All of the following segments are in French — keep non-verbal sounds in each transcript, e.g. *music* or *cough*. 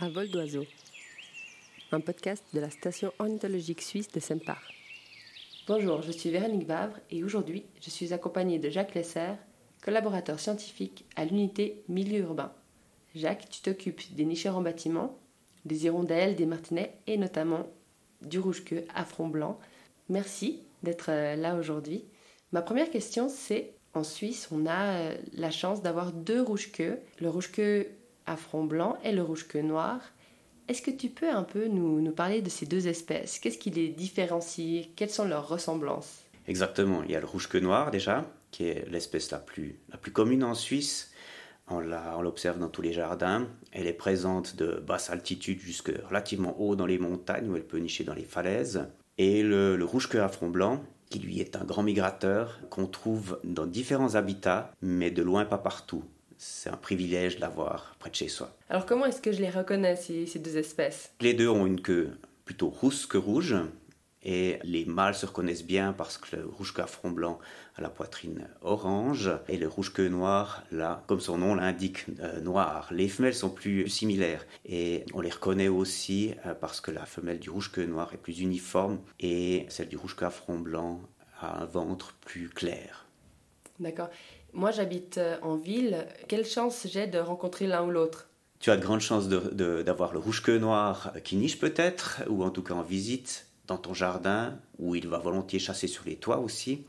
À vol d'oiseau, un podcast de la station ornithologique suisse de Sempar. Bonjour, je suis Véronique Vavre et aujourd'hui je suis accompagnée de Jacques Lesser, collaborateur scientifique à l'unité milieu urbain. Jacques, tu t'occupes des nicheurs en bâtiment, des hirondelles, des martinets et notamment du rouge-queue à front blanc. Merci d'être euh, là aujourd'hui. Ma première question c'est en Suisse, on a euh, la chance d'avoir deux rouges-queues, le rouge-queue à front blanc et le rouge-queue noir. Est-ce que tu peux un peu nous, parler de ces deux espèces? Qu'est-ce qui les différencie? Quelles sont leurs ressemblances? Exactement. Il y a le rouge-queue noir déjà, qui est l'espèce la plus, la plus commune en Suisse. On l'observe dans tous les jardins. Elle est présente de basse altitude jusque relativement haut dans les montagnes où elle peut nicher dans les falaises. Et le, le rouge-queue à front blanc, qui lui est un grand migrateur qu'on trouve dans différents habitats, mais de loin pas partout c'est un privilège de l'avoir près de chez soi. Alors comment est-ce que je les reconnais, ces, deux espèces? Les deux ont une queue plutôt rousse que rouge. Et les mâles se reconnaissent bien parce que le rouge-queue à front blanc a la poitrine orange et le rouge-queue noir, là, comme son nom l'indique, euh, noir. Les femelles sont plus similaires et on les reconnaît aussi euh, parce que la femelle du rouge-queue noir est plus uniforme et celle du rouge-queue à front blanc a un ventre plus clair. D'accord. Moi, j'habite euh, en ville. Quelle chance j'ai de rencontrer l'un ou l'autre? Tu as de grandes chances d'avoir le rouge-queue noir qui niche peut-être, ou en tout cas en visite dans ton jardin, où il va volontiers chasser sur les toits aussi.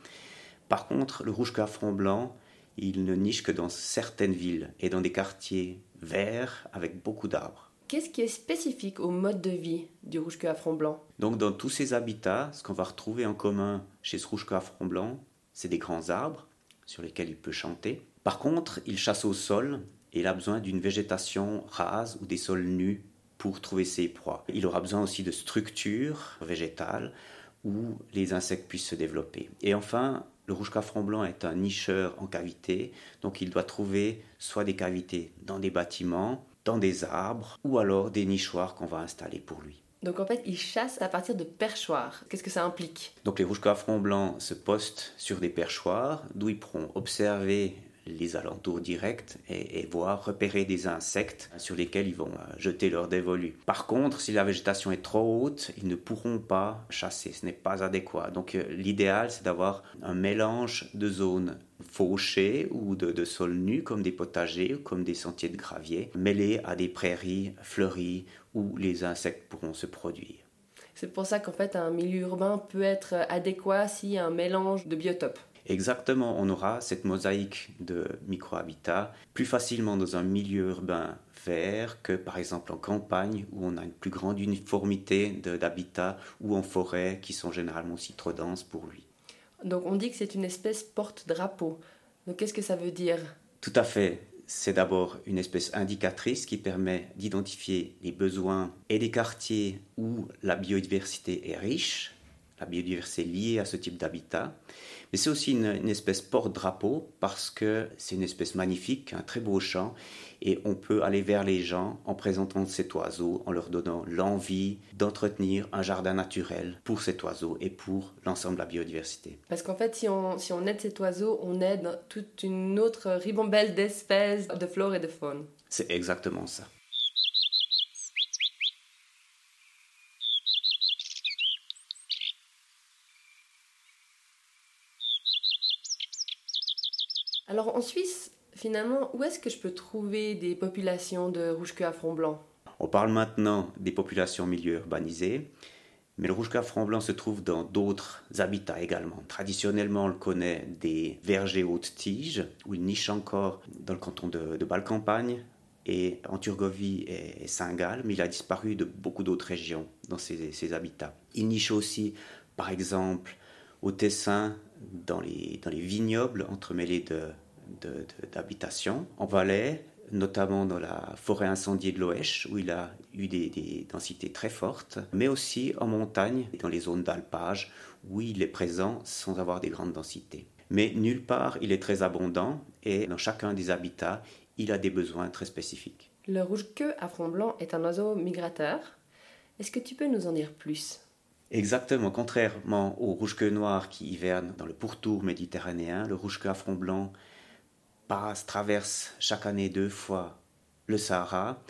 Par contre, le rouge-queue à front blanc, il ne niche que dans certaines villes et dans des quartiers verts avec beaucoup d'arbres. Qu'est-ce qui est spécifique au mode de vie du rouge-queue à front blanc? Donc dans tous ces habitats, ce qu'on va retrouver en commun chez ce rouge-queue à front blanc, c'est des grands arbres sur lesquels il peut chanter. Par contre, il chasse au sol et il a besoin d'une végétation rase ou des sols nus pour trouver ses proies. Il aura besoin aussi de structures végétales où les insectes puissent se développer. Et enfin, le rouge front blanc est un nicheur en cavité, donc il doit trouver soit des cavités dans des bâtiments, dans des arbres, ou alors des nichoirs qu'on va installer pour lui. Donc en fait, ils chassent à partir de perchoirs. Qu'est-ce que ça implique? Donc les rouges à front blanc se postent sur des perchoirs d'où ils pourront observer les alentours directs et, voir repérer des insectes sur lesquels ils vont euh, jeter leur dévolu. Par contre, si la végétation est trop haute, ils ne pourront pas chasser, ce n'est pas adéquat. Donc euh, l'idéal, c'est d'avoir un mélange de zones fauchées ou de, de sols nus comme des potagers ou comme des sentiers de gravier, mêlés à des prairies fleuries où les insectes pourront se produire. C'est pour ça qu'en fait un milieu urbain peut être adéquat s'il y a un mélange de biotopes. Exactement, on aura cette mosaïque de micro-habitats plus facilement dans un milieu urbain vert que par exemple en campagne où on a une plus grande uniformité d'habitats ou en forêt qui sont généralement aussi trop denses pour lui. Donc on dit que c'est une espèce porte-drapeau. Donc qu'est-ce que ça veut dire? Tout à fait. C'est d'abord une espèce indicatrice qui permet d'identifier les besoins et des quartiers où la biodiversité est riche, la biodiversité liée à ce type d'habitat. Mais c'est aussi une, espèce porte-drapeau parce que c'est une espèce magnifique, un très beau chant, et on peut aller vers les gens en présentant cet oiseau, en leur donnant l'envie d'entretenir un jardin naturel pour cet oiseau et pour l'ensemble de la biodiversité. Parce qu'en fait, si on, si on aide cet oiseau, on aide toute une autre ribambelle d'espèces de flore et de faune. C'est exactement ça. Alors en Suisse, finalement, où est-ce que je peux trouver des populations de rouge-queue à front blanc? On parle maintenant des populations milieu urbanisées, mais le rouge-queue à front blanc se trouve dans d'autres habitats également. Traditionnellement, on le connaît des vergers hautes tiges, où il niche encore dans le canton de, de campagne et en Turgovie et Saint-Gall, mais il a disparu de beaucoup d'autres régions dans ces, ces habitats. Il niche aussi, par exemple, au Tessin, dans les, dans les vignobles entremêlés d'habitations, en Valais, notamment dans la forêt incendiée de l'Oèche, où il a eu des, des, densités très fortes, mais aussi en montagne, dans les zones d'alpage, où il est présent sans avoir des grandes densités. Mais nulle part, il est très abondant, et dans chacun des habitats, il a des besoins très spécifiques. Le rouge-queue à front blanc est un oiseau migrateur. Est-ce que tu peux nous en dire plus? Exactement, contrairement au rouge-queue noir qui hiverne dans le pourtour méditerranéen, le rouge-queue à front blanc traverse chaque année deux fois le Sahara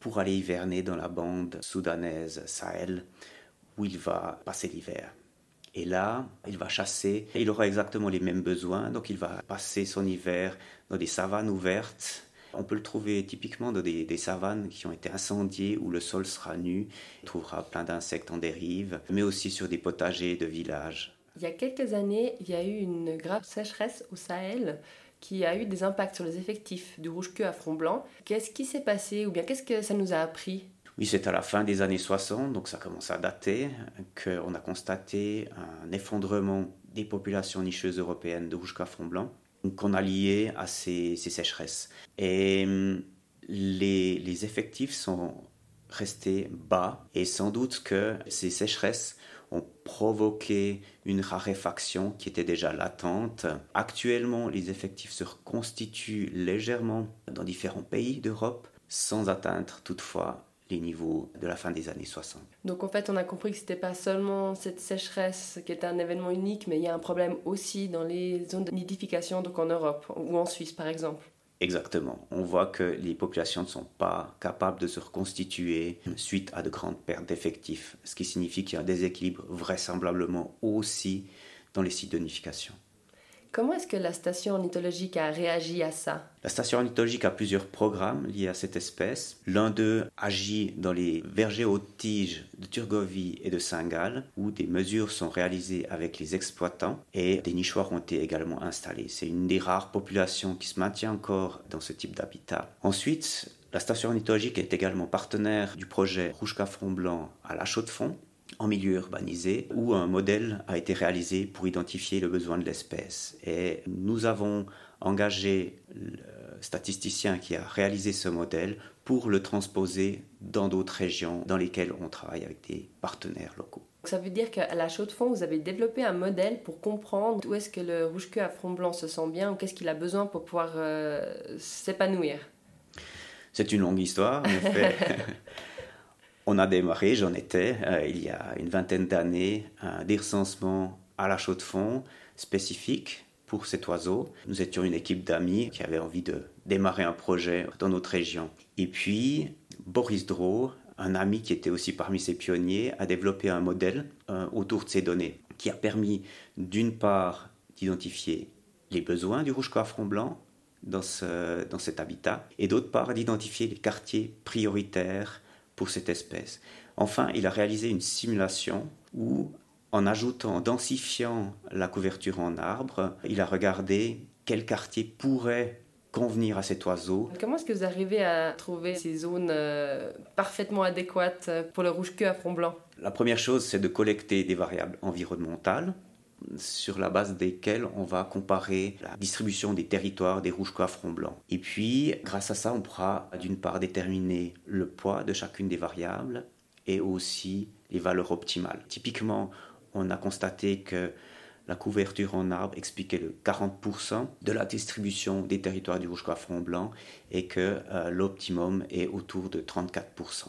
pour aller hiverner dans la bande soudanaise Sahel où il va passer l'hiver. Et là, il va chasser, il aura exactement les mêmes besoins, donc il va passer son hiver dans des savanes ouvertes. On peut le trouver typiquement dans des, savanes qui ont été incendiées où le sol sera nu. Il trouvera plein d'insectes en dérive, mais aussi sur des potagers de villages. Il y a quelques années, il y a eu une grave sécheresse au Sahel qui a eu des impacts sur les effectifs du rouge-queue à front blanc. Qu'est-ce qui s'est passé ou bien qu'est-ce que ça nous a appris? Oui, c'est à la fin des années 60, donc ça commence à dater, qu'on a constaté un effondrement des populations nicheuses européennes de rouge à front blanc, qu'on a lié à ces, sécheresses. Et hum, les, effectifs sont restés bas, et sans doute que ces sécheresses ont provoqué une raréfaction qui était déjà latente. Actuellement, les effectifs se reconstituent légèrement dans différents pays d'Europe, sans atteindre toutefois les niveaux de la fin des années 60. Donc en fait, on a compris que ce n'était pas seulement cette sécheresse qui était un événement unique, mais il y a un problème aussi dans les zones de nidification, donc en Europe ou en Suisse par exemple. Exactement. On voit que les populations ne sont pas capables de se reconstituer suite à de grandes pertes d'effectifs, ce qui signifie qu'il y a un déséquilibre vraisemblablement aussi dans les sites de. Comment est-ce que la station ornithologique a réagi à ça? La station ornithologique a plusieurs programmes liés à cette espèce. L'un d'eux agit dans les vergers hautes tiges de Turgovie et de Saint-Gall, où des mesures sont réalisées avec les exploitants et des nichoirs ont été également installés. C'est une des rares populations qui se maintient encore dans ce type d'habitat. Ensuite, la station ornithologique est également partenaire du projet Rouge Front Blanc à La Chaux-de-Fonds, en milieu urbanisé où un modèle a été réalisé pour identifier le besoin de l'espèce. Et nous avons engagé le statisticien qui a réalisé ce modèle pour le transposer dans d'autres régions dans lesquelles on travaille avec des partenaires locaux. Ça veut dire qu'à la chaux de fond, vous avez développé un modèle pour comprendre où est-ce que le rouge-queue à front blanc se sent bien ou qu'est-ce qu'il a besoin pour pouvoir euh, s'épanouir. C'est une longue histoire, en effet. *laughs* On a démarré, j'en étais, euh, il y a une vingtaine d'années, un recensement à la chaux de fond spécifique pour cet oiseau. Nous étions une équipe d'amis qui avait envie de démarrer un projet dans notre région. Et puis, Boris Dro, un ami qui était aussi parmi ces pionniers, a développé un modèle euh, autour de ces données qui a permis d'une part d'identifier les besoins du rouge-coeur front blanc dans, ce, dans cet habitat et d'autre part d'identifier les quartiers prioritaires pour cette espèce. Enfin, il a réalisé une simulation où, en ajoutant, en densifiant la couverture en arbre, il a regardé quel quartier pourrait convenir à cet oiseau. Comment est-ce que vous arrivez à trouver ces zones euh, parfaitement adéquates pour le rouge-queue à front blanc? La première chose, c'est de collecter des variables environnementales sur la base desquelles on va comparer la distribution des territoires des rouges à front blanc. Et puis, grâce à ça, on pourra d'une part déterminer le poids de chacune des variables et aussi les valeurs optimales. Typiquement, on a constaté que la couverture en arbre expliquait le 40% de la distribution des territoires du rouge front blanc et que euh, l'optimum est autour de 34%.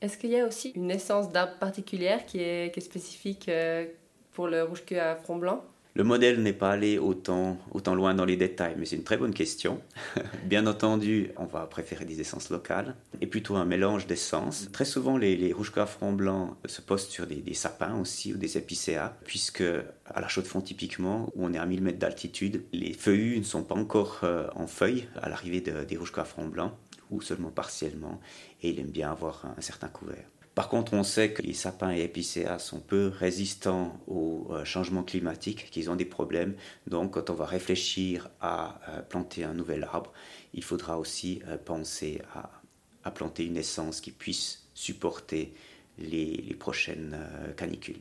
Est-ce qu'il y a aussi une essence d'arbre particulière qui est, spécifique euh, pour le rouge-queue à front blanc le modèle n'est pas allé autant, autant loin dans les détails, mais c'est une très bonne question. *laughs* Bien entendu, on va préférer des essences locales et plutôt un mélange d'essences. Très souvent, les, les rouges à front blanc se postent sur des, sapins aussi ou des épicéas, puisque à la chaux de fond typiquement, où on est à 1000 mètres d'altitude, les feuillus ne sont pas encore euh, en feuilles à l'arrivée des rouges à front blanc ou seulement partiellement, et il aime bien avoir un certain couvert. Par contre, on sait que les sapins et épicéas sont peu résistants au euh, changement climatique, qu'ils ont des problèmes. Donc, quand on va réfléchir à euh, planter un nouvel arbre, il faudra aussi euh, penser à, planter une essence qui puisse supporter les, prochaines canicules.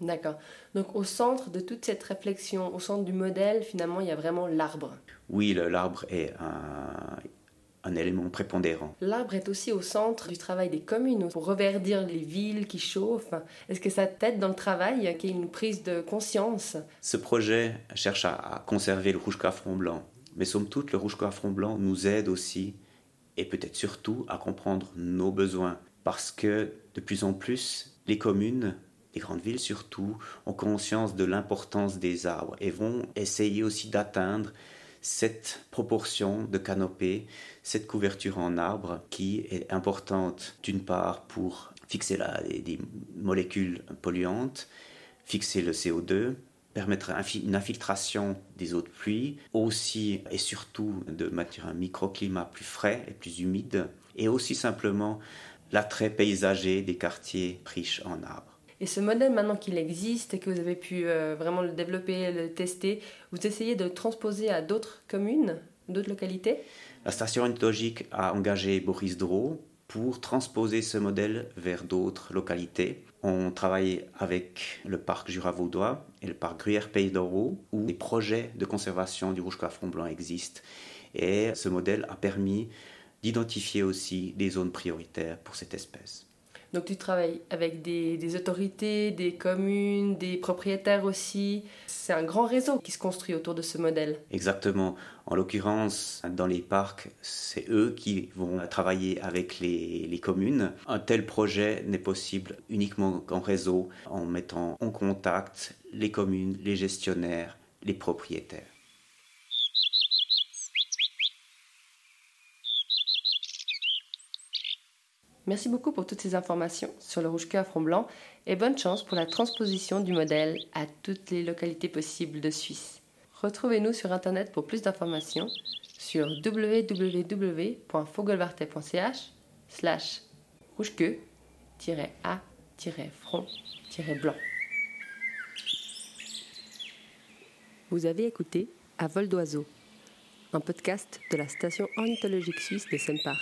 D'accord. Donc au centre de toute cette réflexion, au centre du modèle, finalement, il y a vraiment l'arbre. Oui, l'arbre est un, un élément prépondérant. L'arbre est aussi au centre du travail des communes pour reverdir les villes qui chauffent. Est-ce que ça t'aide dans le travail, qu'il y ait une prise de conscience? Ce projet cherche à, conserver le rouge front blanc, mais somme toute, le rouge front blanc nous aide aussi, et peut-être surtout, à comprendre nos besoins, parce que de plus en plus, les communes les grandes villes surtout ont conscience de l'importance des arbres et vont essayer aussi d'atteindre cette proportion de canopée, cette couverture en arbre qui est importante d'une part pour fixer la, des molécules polluantes, fixer le CO2, permettre une infiltration des eaux de pluie, aussi et surtout de maintenir un microclimat plus frais et plus humide, et aussi simplement l'attrait paysager des quartiers riches en arbres. Et ce modèle, maintenant qu'il existe et que vous avez pu euh, vraiment le développer, le tester, vous essayez de le transposer à d'autres communes, d'autres localités? La station ornithologique a engagé Boris Dro pour transposer ce modèle vers d'autres localités. On travaille avec le parc Jura-Vaudois et le parc Gruyère-Pays d'Oro, où des projets de conservation du rouge front blanc existent. Et ce modèle a permis d'identifier aussi des zones prioritaires pour cette espèce. Donc tu travailles avec des, autorités, des communes, des propriétaires aussi. C'est un grand réseau qui se construit autour de ce modèle. Exactement. En l'occurrence, dans les parcs, c'est eux qui vont travailler avec les, les communes. Un tel projet n'est possible uniquement qu'en réseau, en mettant en contact les communes, les gestionnaires, les propriétaires. Merci beaucoup pour toutes ces informations sur le rouge-queue à front blanc et bonne chance pour la transposition du modèle à toutes les localités possibles de Suisse. Retrouvez-nous sur internet pour plus d'informations sur www.fogelvartet.ch slash rouge-a-front-blanc. Vous avez écouté À vol d'oiseau, un podcast de la station ornithologique suisse de Sempar.